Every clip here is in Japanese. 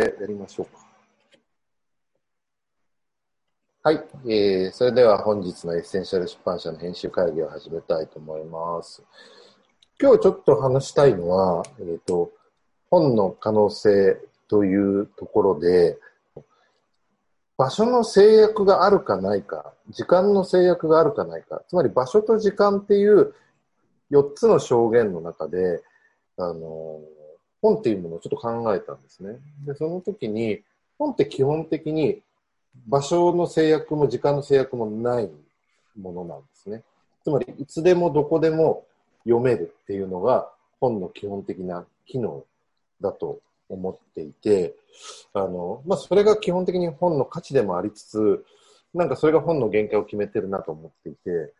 でやりましょうか。はい、えー、それでは本日のエッセンシャル出版社の編集会議を始めたいと思います。今日ちょっと話したいのは、えっ、ー、と、本の可能性というところで、場所の制約があるかないか、時間の制約があるかないか、つまり場所と時間っていう4つの象限の中で、あの、本っていうものをちょっと考えたんですね。で、その時に、本って基本的に場所の制約も時間の制約もないものなんですね。つまり、いつでもどこでも読めるっていうのが本の基本的な機能だと思っていて、あの、まあ、それが基本的に本の価値でもありつつ、なんかそれが本の限界を決めてるなと思っていて、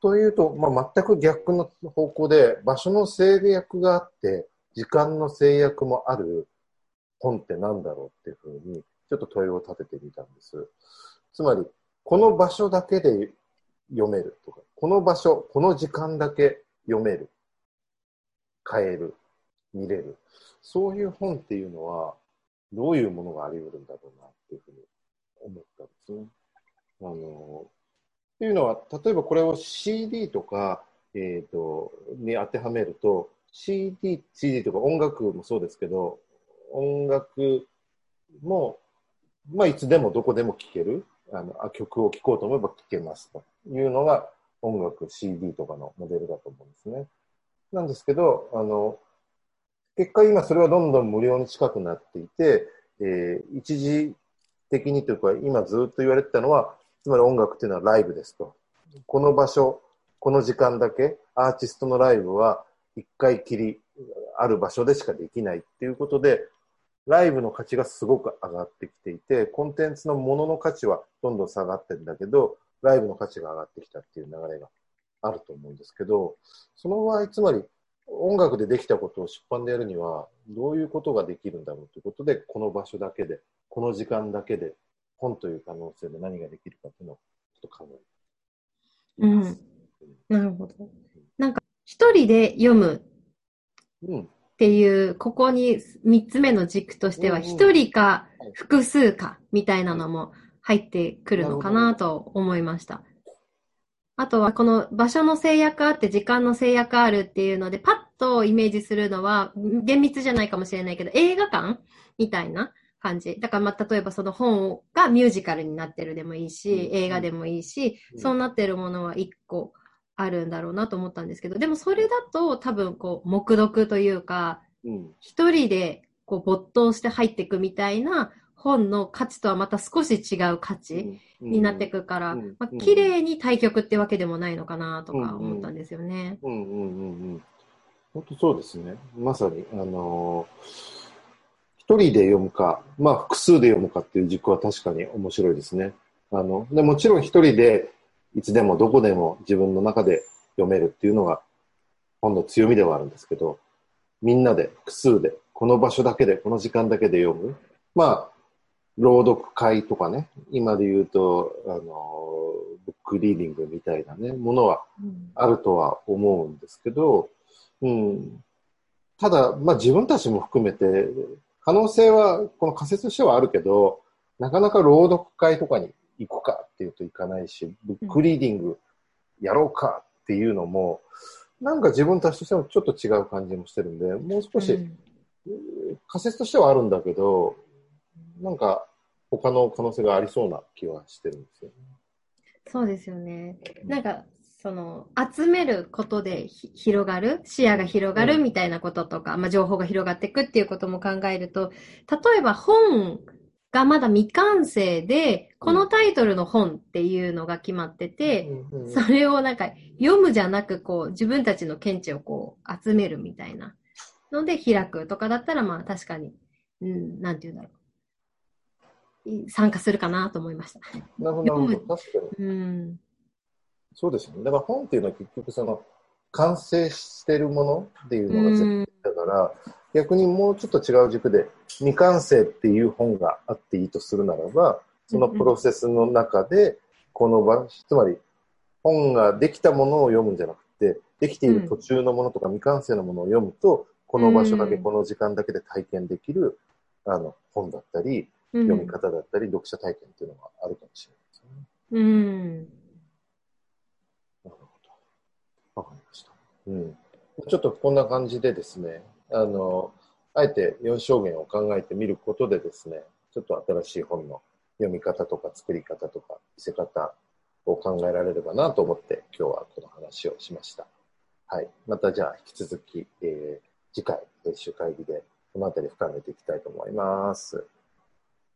というと、まあ、全く逆の方向で、場所の制約があって、時間の制約もある本って何だろうっていうふうに、ちょっと問いを立ててみたんです。つまり、この場所だけで読めるとか、この場所、この時間だけ読める、買える、見れる。そういう本っていうのは、どういうものがあり得るんだろうなっていうふうに思ったんですね。あの、っていうのは、例えばこれを CD とか、えっ、ー、と、に当てはめると、CD、CD とか音楽もそうですけど、音楽も、まあ、いつでもどこでも聴ける。あのあ曲を聴こうと思えば聴けますというのが音楽 CD とかのモデルだと思うんですね。なんですけど、あの、結果今それはどんどん無料に近くなっていて、えー、一時的にというか今ずっと言われてたのは、つまり音楽っていうのはライブですと。この場所、この時間だけ、アーティストのライブは一回きりある場所でしかできないっていうことで、ライブの価値がすごく上がってきていて、コンテンツのものの価値はどんどん下がってるんだけど、ライブの価値が上がってきたっていう流れがあると思うんですけど、その場合、つまり音楽でできたことを出版でやるには、どういうことができるんだろうということで、この場所だけで、この時間だけで、本という可能性で何ができるかっていうのをちょっと考えてうん。なるほど。なんか、一人で読む。っていう、ここに三つ目の軸としては、一人か複数かみたいなのも入ってくるのかなと思いました。あとはこの場所の制約あって時間の制約あるっていうので、パッとイメージするのは、厳密じゃないかもしれないけど、映画館みたいな感じ。だからまあ、例えばその本がミュージカルになってるでもいいし、映画でもいいし、そうなってるものは一個あるんだろうなと思ったんですけど、でもそれだと多分こう、目読というか、一人でこう没頭して入っていくみたいな本の価値とはまた少し違う価値になっていくから、まあ、綺麗に対局ってわけでもないのかなとか思ったんですよね。うんうんうんうん。本当そうですね。まさに、あのー、一人で読むか、まあ複数で読むかっていう軸は確かに面白いですね。あの、でもちろん一人でいつでもどこでも自分の中で読めるっていうのが本の強みではあるんですけど、みんなで複数で、この場所だけで、この時間だけで読む。まあ、朗読会とかね、今で言うと、あの、ブックリーディングみたいなね、ものはあるとは思うんですけど、うん。ただ、まあ自分たちも含めて、可能性は、この仮説としてはあるけど、なかなか朗読会とかに行くかっていうと行かないし、ブックリーディングやろうかっていうのも、なんか自分たちとしてもちょっと違う感じもしてるんで、もう少し、仮説としてはあるんだけど、なんか他の可能性がありそうな気はしてるんですよね。そうですよね。なんか、その、集めることで広がる、視野が広がるみたいなこととか、うん、まあ、情報が広がっていくっていうことも考えると、例えば本がまだ未完成で、このタイトルの本っていうのが決まってて、うん、それをなんか読むじゃなく、こう、自分たちの見地をこう、集めるみたいなので開くとかだったら、まあ確かに、うん、なんて言うんだろう。参加するかなと思いました。なるほど、確かに。うん、そうですね。だから本っていうのは結局その、完成してるものっていうのが絶対だから、逆にもうちょっと違う軸で、未完成っていう本があっていいとするならば、そのプロセスの中で、この場、つまり本ができたものを読むんじゃなくて、できている途中のものとか未完成のものを読むと、この場所だけ、この時間だけで体験できるあの、本だったり、読み方だったり、読者体験っていうのがあるかもしれないですね。うん。なるほど。わかりました。うん。ちょっとこんな感じでですね、あの、あえて4証言を考えてみることでですね、ちょっと新しい本の読み方とか作り方とか見せ方を考えられればなと思って今日はこの話をしました。はい。またじゃあ引き続き、えー、次回編集会議でこの辺り深めていきたいと思います。